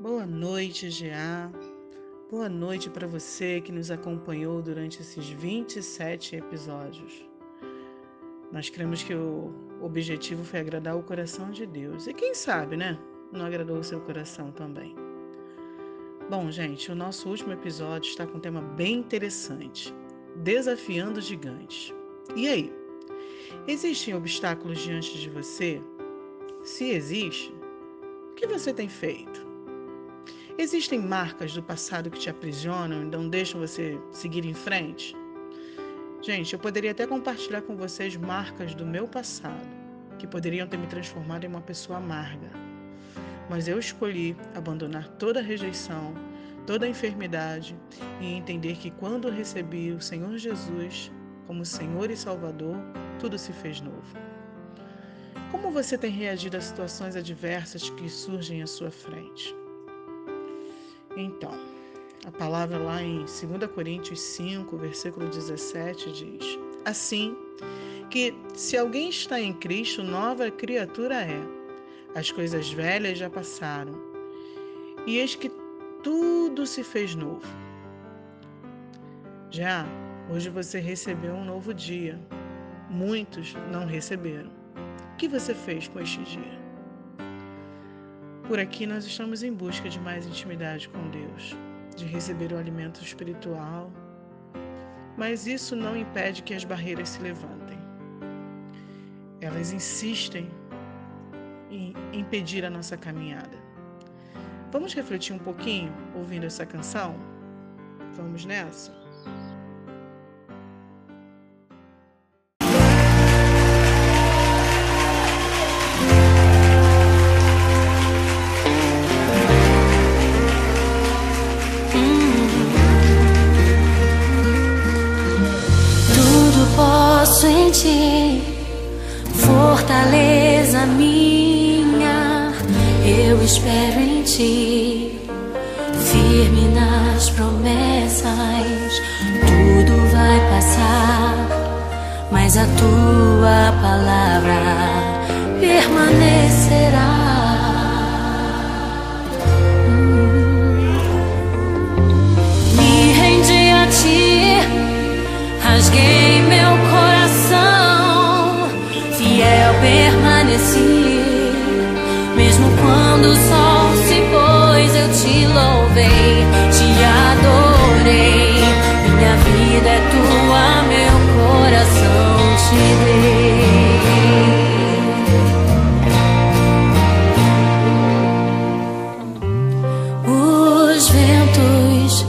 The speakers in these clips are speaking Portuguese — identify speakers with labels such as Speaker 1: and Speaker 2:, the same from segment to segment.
Speaker 1: Boa noite, GA. Boa noite para você que nos acompanhou durante esses 27 episódios. Nós cremos que o objetivo foi agradar o coração de Deus. E quem sabe, né? Não agradou o seu coração também. Bom, gente, o nosso último episódio está com um tema bem interessante: Desafiando gigantes. E aí? Existem obstáculos diante de você? Se existe, o que você tem feito? Existem marcas do passado que te aprisionam e não deixam você seguir em frente? Gente, eu poderia até compartilhar com vocês marcas do meu passado que poderiam ter me transformado em uma pessoa amarga. Mas eu escolhi abandonar toda rejeição, toda enfermidade e entender que quando recebi o Senhor Jesus como Senhor e Salvador, tudo se fez novo. Como você tem reagido a situações adversas que surgem à sua frente? Então, a palavra lá em 2 Coríntios 5, versículo 17 diz: Assim que se alguém está em Cristo, nova criatura é. As coisas velhas já passaram, e eis que tudo se fez novo. Já hoje você recebeu um novo dia. Muitos não receberam. O que você fez com este dia? Por aqui nós estamos em busca de mais intimidade com Deus, de receber o alimento espiritual, mas isso não impede que as barreiras se levantem. Elas insistem em impedir a nossa caminhada. Vamos refletir um pouquinho ouvindo essa canção? Vamos nessa?
Speaker 2: Posso em ti, fortaleza minha, eu espero em ti, firme nas promessas, tudo vai passar, mas a tua palavra permanecerá. Permaneci. Mesmo quando o sol se pôs, eu te louvei, te adorei. Minha vida é tua, meu coração te dei. Os ventos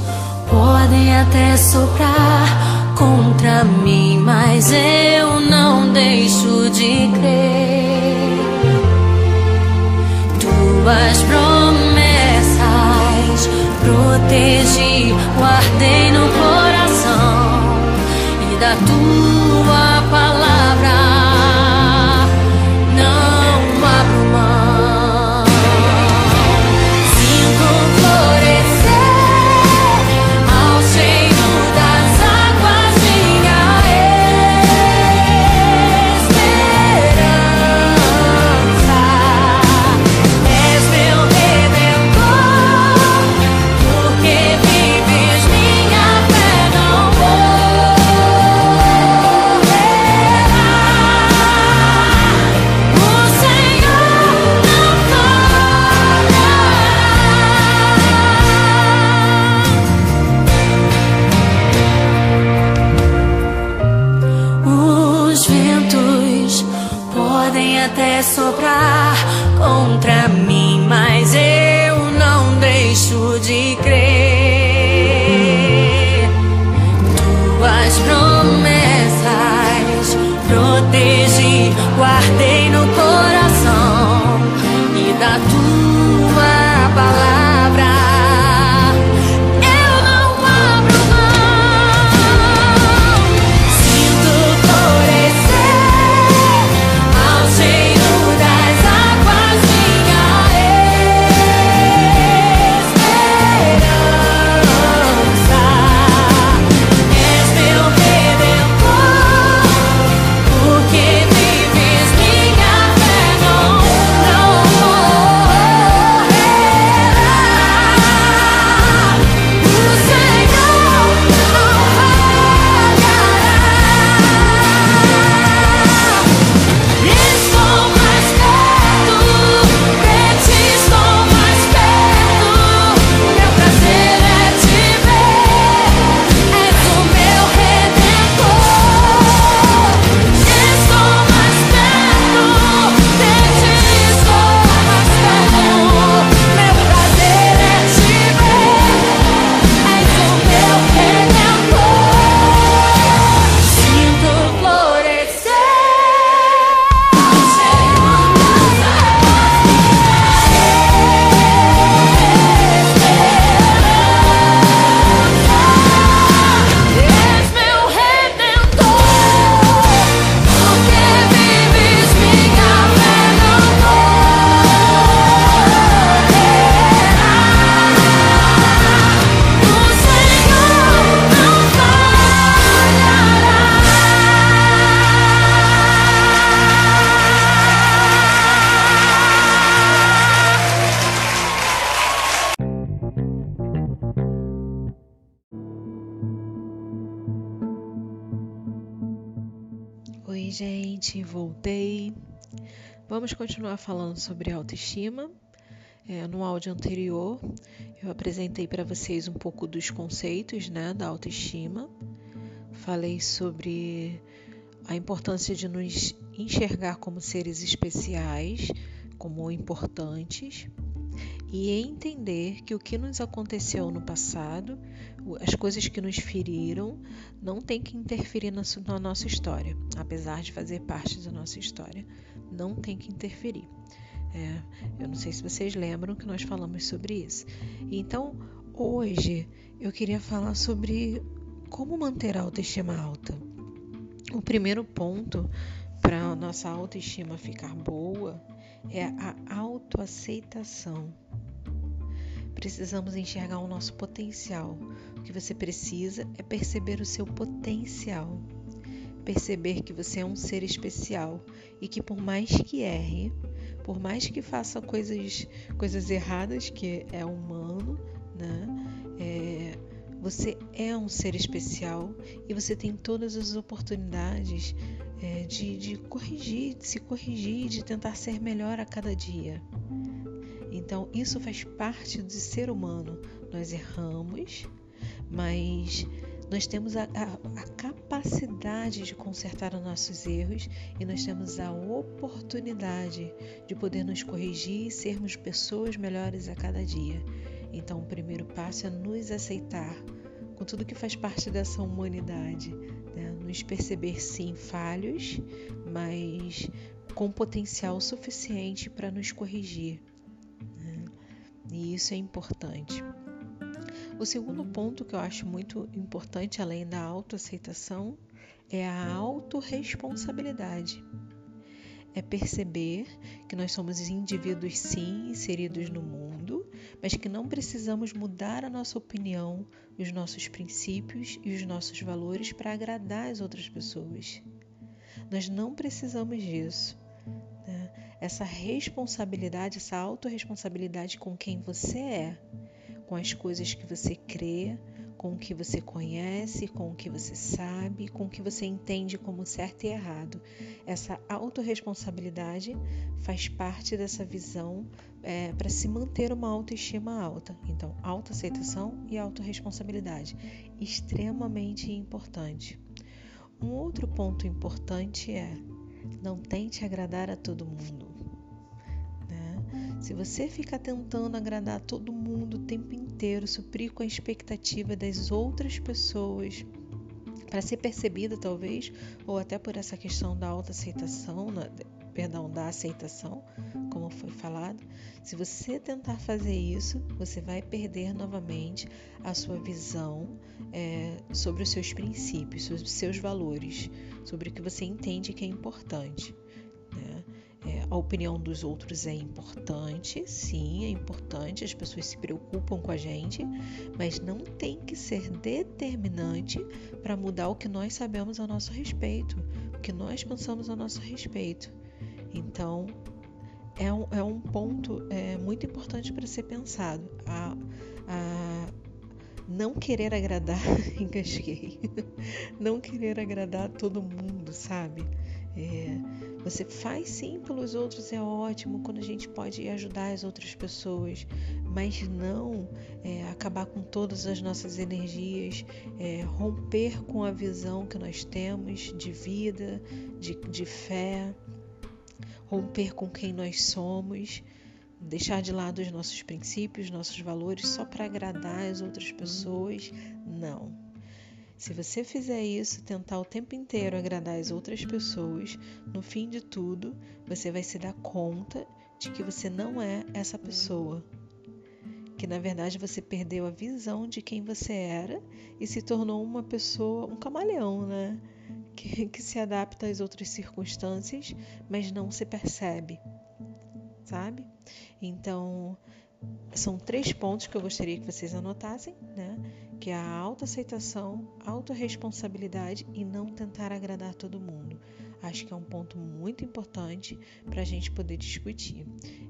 Speaker 2: podem até soprar contra mim, mas eu não deixo de crer. Tuas promessas. Protegi, guardei no coração e da tua até soprar contra
Speaker 3: mim. Voltei. Vamos continuar falando sobre autoestima. É, no áudio anterior, eu apresentei para vocês um pouco dos conceitos né, da autoestima. Falei sobre a importância de nos enxergar como seres especiais, como importantes, e entender que o que nos aconteceu no passado, as coisas que nos feriram, não tem que interferir na, nossa história, apesar de fazer parte da nossa história, não tem que interferir. É, eu não sei se vocês lembram que nós falamos sobre isso. Então, hoje eu queria falar sobre como manter a autoestima alta. O primeiro ponto para a nossa autoestima ficar boa é a autoaceitação. Precisamos enxergar o nosso potencial. O que você precisa é perceber o seu potencial. Perceber que você é um ser especial e que, por mais que erre, por mais que faça coisas, coisas erradas, que é humano, né? É, você é um ser especial e você tem todas as oportunidades é, de, de corrigir, de se corrigir, de tentar ser melhor a cada dia. Então, isso faz parte do ser humano. Nós erramos, mas nós temos a, a, a, capacidade de consertar os nossos erros e nós temos a oportunidade de poder nos corrigir e sermos pessoas melhores a cada dia. Então, o primeiro passo é nos aceitar com tudo que faz parte dessa humanidade, né? nos perceber sim falhos, mas com potencial suficiente para nos corrigir. Né? E isso é importante. O segundo ponto que eu acho muito importante, além da autoaceitação, é a autorresponsabilidade. É perceber que nós somos indivíduos, sim, inseridos no mundo, mas que não precisamos mudar a nossa opinião, os nossos princípios e os nossos valores para agradar as outras pessoas. Nós não precisamos disso. Né? Essa responsabilidade, essa autorresponsabilidade com quem você é com as coisas que você crê, com o que você conhece, com o que você sabe, com o que você entende como certo e errado. Essa autorresponsabilidade faz parte dessa visão é, para se manter uma autoestima alta. Então, autoaceitação e autorresponsabilidade. Extremamente importante. Um outro ponto importante é não tente agradar a todo mundo. Se você ficar tentando agradar todo mundo o tempo inteiro, suprir com a expectativa das outras pessoas, para ser percebida talvez, ou até por essa questão da autoaceitação, né, perdão, da aceitação, como foi falado, se você tentar fazer isso, você vai perder novamente a sua visão é, sobre os seus princípios, sobre os seus valores, sobre o que você entende que é importante. A opinião dos outros é importante, sim, é importante, as pessoas se preocupam com a gente, mas não tem que ser determinante para mudar o que nós sabemos a nosso respeito, o que nós pensamos a nosso respeito. Então, é um, é um ponto é, muito importante para ser pensado. A, a não querer agradar, engasguei, não querer agradar todo mundo, sabe? É, você faz sim pelos outros, é ótimo quando a gente pode ajudar as outras pessoas, mas não é, acabar com todas as nossas energias, é, romper com a visão que nós temos de vida, de, de fé, romper com quem nós somos, deixar de lado os nossos princípios, nossos valores só para agradar as outras pessoas. Não. Se você fizer isso, tentar o tempo inteiro agradar as outras pessoas, no fim de tudo, você vai se dar conta de que você não é essa pessoa. Que na verdade você perdeu a visão de quem você era e se tornou uma pessoa, um camaleão, né? Que, que se adapta às outras circunstâncias, mas não se percebe, sabe? Então, são três pontos que eu gostaria que vocês anotassem, né? Que é a autoaceitação, autorresponsabilidade e não tentar agradar todo mundo. Acho que é um ponto muito importante para a gente poder discutir.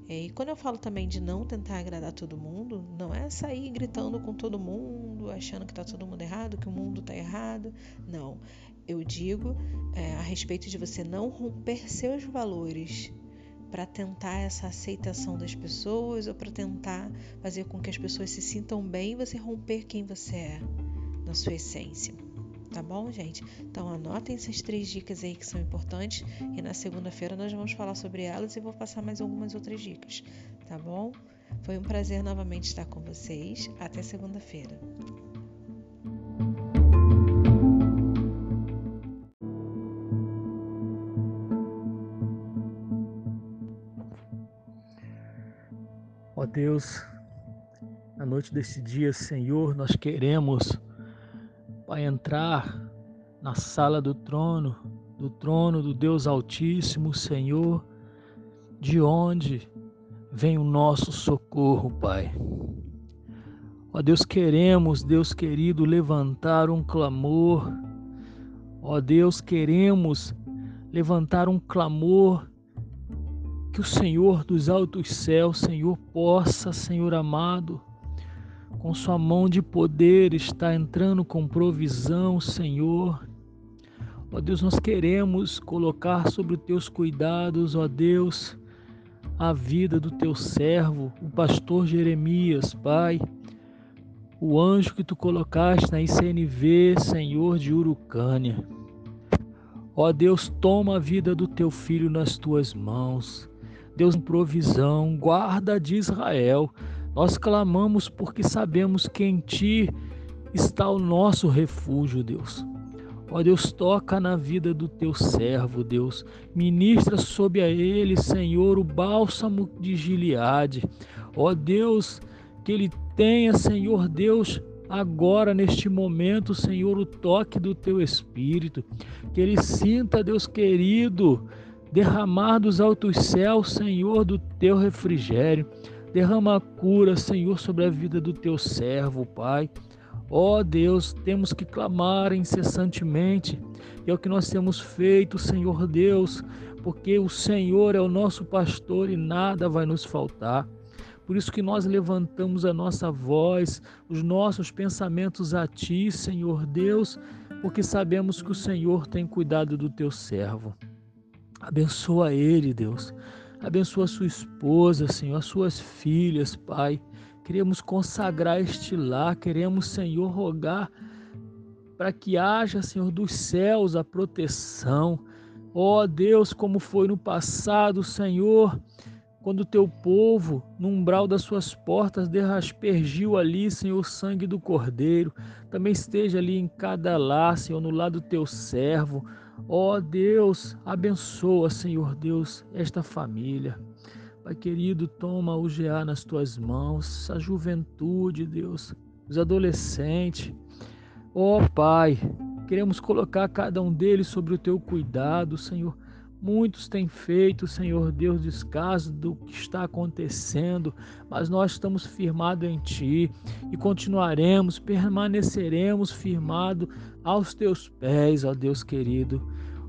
Speaker 3: É, e quando eu falo também de não tentar agradar todo mundo, não é sair gritando com todo mundo, achando que está todo mundo errado, que o mundo está errado. Não. eu digo é, a respeito de você não romper seus valores para tentar essa aceitação das pessoas ou para tentar fazer com que as pessoas se sintam bem e você romper quem você é na sua essência. Tá bom, gente? Então anotem essas três dicas aí que são importantes e na segunda-feira nós vamos falar sobre elas e vou passar mais algumas outras dicas, tá bom? Foi um prazer novamente estar com vocês. Até segunda-feira.
Speaker 4: Deus, na noite desse dia, Senhor, nós queremos, Pai, entrar na sala do trono, do trono do Deus Altíssimo, Senhor, de onde vem o nosso socorro, Pai. Ó Deus, queremos, Deus querido, levantar um clamor. Ó Deus, queremos levantar um clamor que o Senhor dos altos céus, Senhor, possa, Senhor amado, com sua mão de poder está entrando com provisão, Senhor. Ó Deus, nós queremos colocar sobre os teus cuidados, ó Deus, a vida do teu servo, o pastor Jeremias, Pai, o anjo que tu colocaste na ICNV, Senhor de Urucânia. Ó Deus, toma a vida do teu filho nas tuas mãos. Deus, provisão, guarda de Israel. Nós clamamos porque sabemos que em Ti está o nosso refúgio, Deus. Ó Deus, toca na vida do teu servo, Deus. Ministra sobre a ele, Senhor, o bálsamo de Gileade. Ó Deus, que ele tenha, Senhor Deus, agora neste momento, Senhor, o toque do teu espírito. Que ele sinta, Deus querido, derramar dos altos céus, Senhor, do teu refrigério. Derrama a cura, Senhor, sobre a vida do teu servo, Pai. Ó oh Deus, temos que clamar incessantemente, e é o que nós temos feito, Senhor Deus, porque o Senhor é o nosso pastor e nada vai nos faltar. Por isso que nós levantamos a nossa voz, os nossos pensamentos a Ti, Senhor Deus, porque sabemos que o Senhor tem cuidado do Teu servo. Abençoa ele, Deus. Abençoa a sua esposa, Senhor, as suas filhas, Pai. Queremos consagrar este lar, queremos, Senhor, rogar para que haja, Senhor, dos céus a proteção. Ó oh, Deus, como foi no passado, Senhor, quando o teu povo, no umbral das suas portas, derraspergiu ali, Senhor, o sangue do Cordeiro, também esteja ali em cada lar, Senhor, no lado do teu servo. Ó oh, Deus, abençoa, Senhor Deus, esta família. Pai querido, toma o GA nas tuas mãos, a juventude, Deus, os adolescentes. Ó oh, Pai, queremos colocar cada um deles sobre o teu cuidado, Senhor. Muitos têm feito, Senhor Deus, descaso do que está acontecendo, mas nós estamos firmados em Ti e continuaremos, permaneceremos firmados aos Teus pés, ó Deus querido.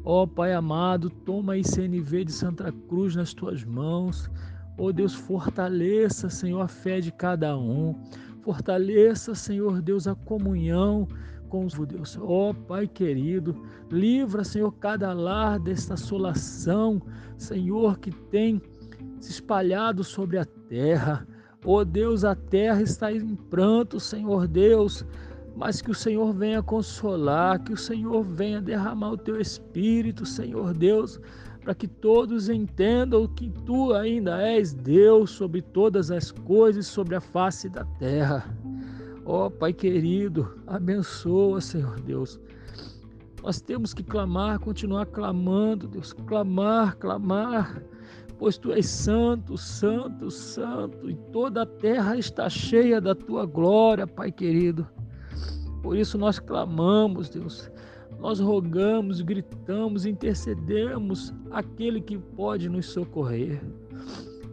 Speaker 4: Ó Pai amado, toma a ICNV de Santa Cruz nas Tuas mãos. Ó Deus, fortaleça, Senhor, a fé de cada um. Fortaleça, Senhor Deus, a comunhão com os Deus. Ó oh, Pai querido, livra, Senhor, cada lar desta assolação, Senhor, que tem se espalhado sobre a terra. Ó oh, Deus, a terra está em pranto, Senhor Deus, mas que o Senhor venha consolar, que o Senhor venha derramar o teu espírito, Senhor Deus, para que todos entendam que tu ainda és Deus sobre todas as coisas, sobre a face da terra. Ó oh, Pai querido, abençoa, Senhor Deus. Nós temos que clamar, continuar clamando, Deus, clamar, clamar, pois tu és santo, santo, santo, e toda a terra está cheia da tua glória, Pai querido. Por isso nós clamamos, Deus. Nós rogamos, gritamos, intercedemos aquele que pode nos socorrer.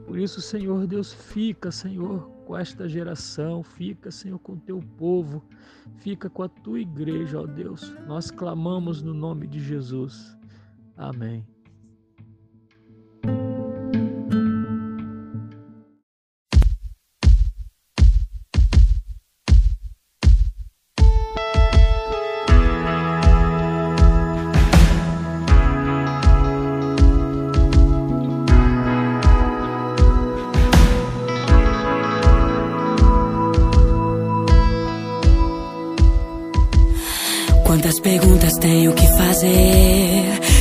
Speaker 4: Por isso, Senhor Deus, fica, Senhor, com esta geração, fica, Senhor, com teu povo, fica com a tua igreja, ó Deus. Nós clamamos no nome de Jesus. Amém.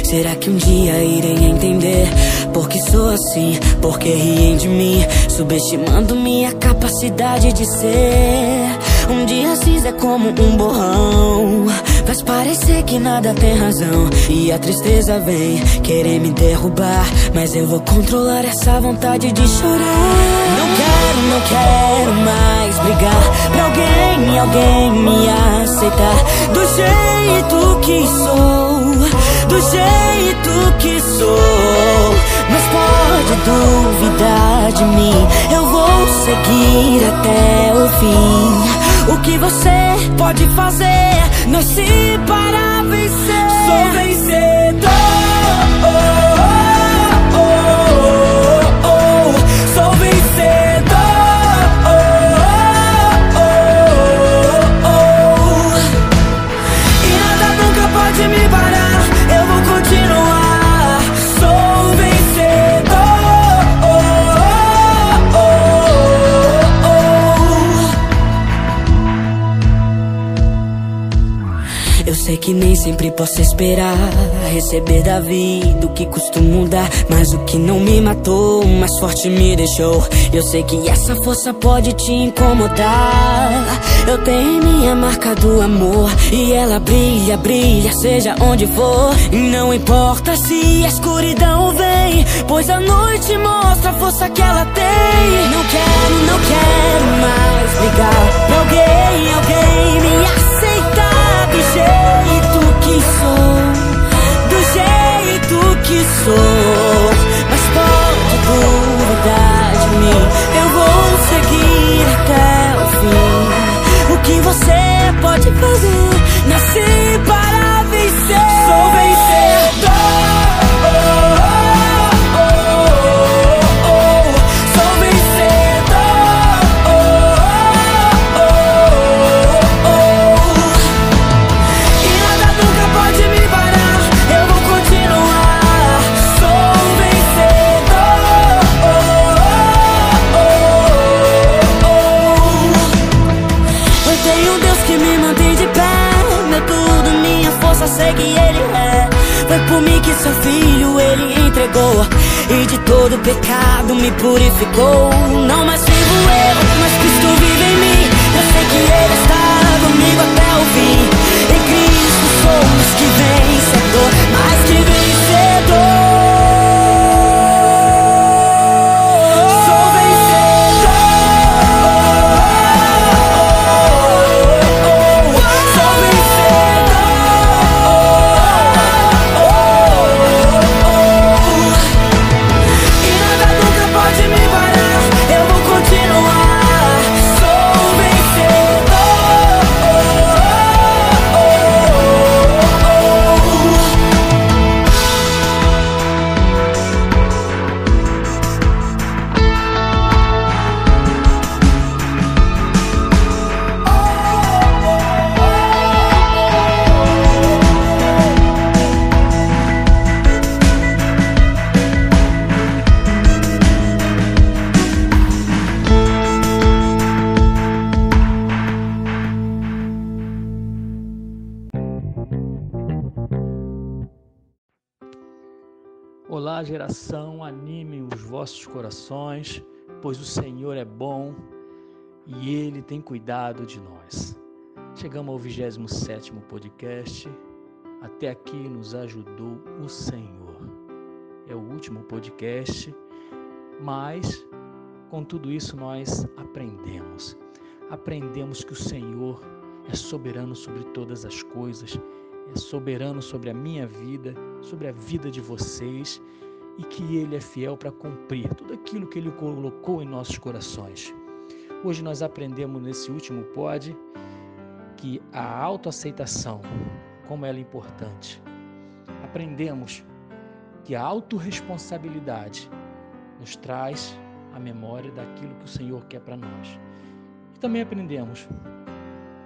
Speaker 5: Será que um dia irei entender? Por que sou assim? Por que riem de mim? Subestimando minha capacidade de ser. Um dia cinza é como um borrão. Faz parecer que nada tem razão. E a tristeza vem querer me derrubar. Mas eu vou controlar essa vontade de chorar. Não quero, não quero mais brigar. Pra alguém, alguém me aceitar. Do jeito que sou. Que sou. Mas pode duvidar de mim. Eu vou seguir até o fim. O que você pode fazer? Nasci para vencer. Sou vencedor. Sei que nem sempre posso esperar receber da vida o que costumo dar, mas o que não me matou, mais forte me deixou. Eu sei que essa força pode te incomodar. Eu tenho minha marca do amor e ela brilha, brilha, seja onde for. Não importa se a escuridão vem, pois a noite mostra a força que ela tem. Não quero, não quero mais brigar pra alguém, alguém me sou. Mas pode duvidar entregou. E de todo pecado me purificou. Não mais vivo eu, mas Cristo vive em mim. Eu sei que Ele está comigo até o fim. Em Cristo somos que vencedor,
Speaker 4: corações, pois o Senhor é bom e Ele tem cuidado de nós. Chegamos ao 27 podcast. Até aqui nos ajudou o Senhor. É o último podcast, mas com tudo isso nós aprendemos. Aprendemos que o Senhor é soberano sobre todas as coisas, é soberano sobre a minha vida, sobre a vida de vocês e que Ele é fiel para cumprir tudo aquilo que Ele colocou em nossos corações. Hoje nós aprendemos nesse último pod que a autoaceitação, como ela é importante. Aprendemos que a autorresponsabilidade nos traz a memória daquilo que o Senhor quer para nós. E também aprendemos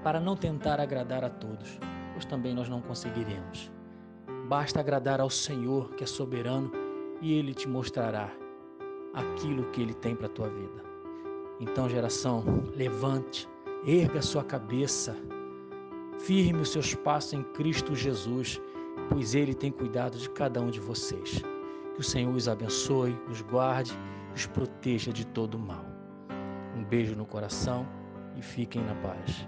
Speaker 4: para não tentar agradar a todos, pois também nós não conseguiremos. Basta agradar ao Senhor, que é soberano, e Ele te mostrará aquilo que Ele tem para a tua vida. Então, geração, levante, erga a sua cabeça, Firme os seus passos em Cristo Jesus, pois Ele tem cuidado de cada um de vocês. Que o Senhor os abençoe, os guarde os proteja de todo mal. Um beijo no coração e fiquem na paz.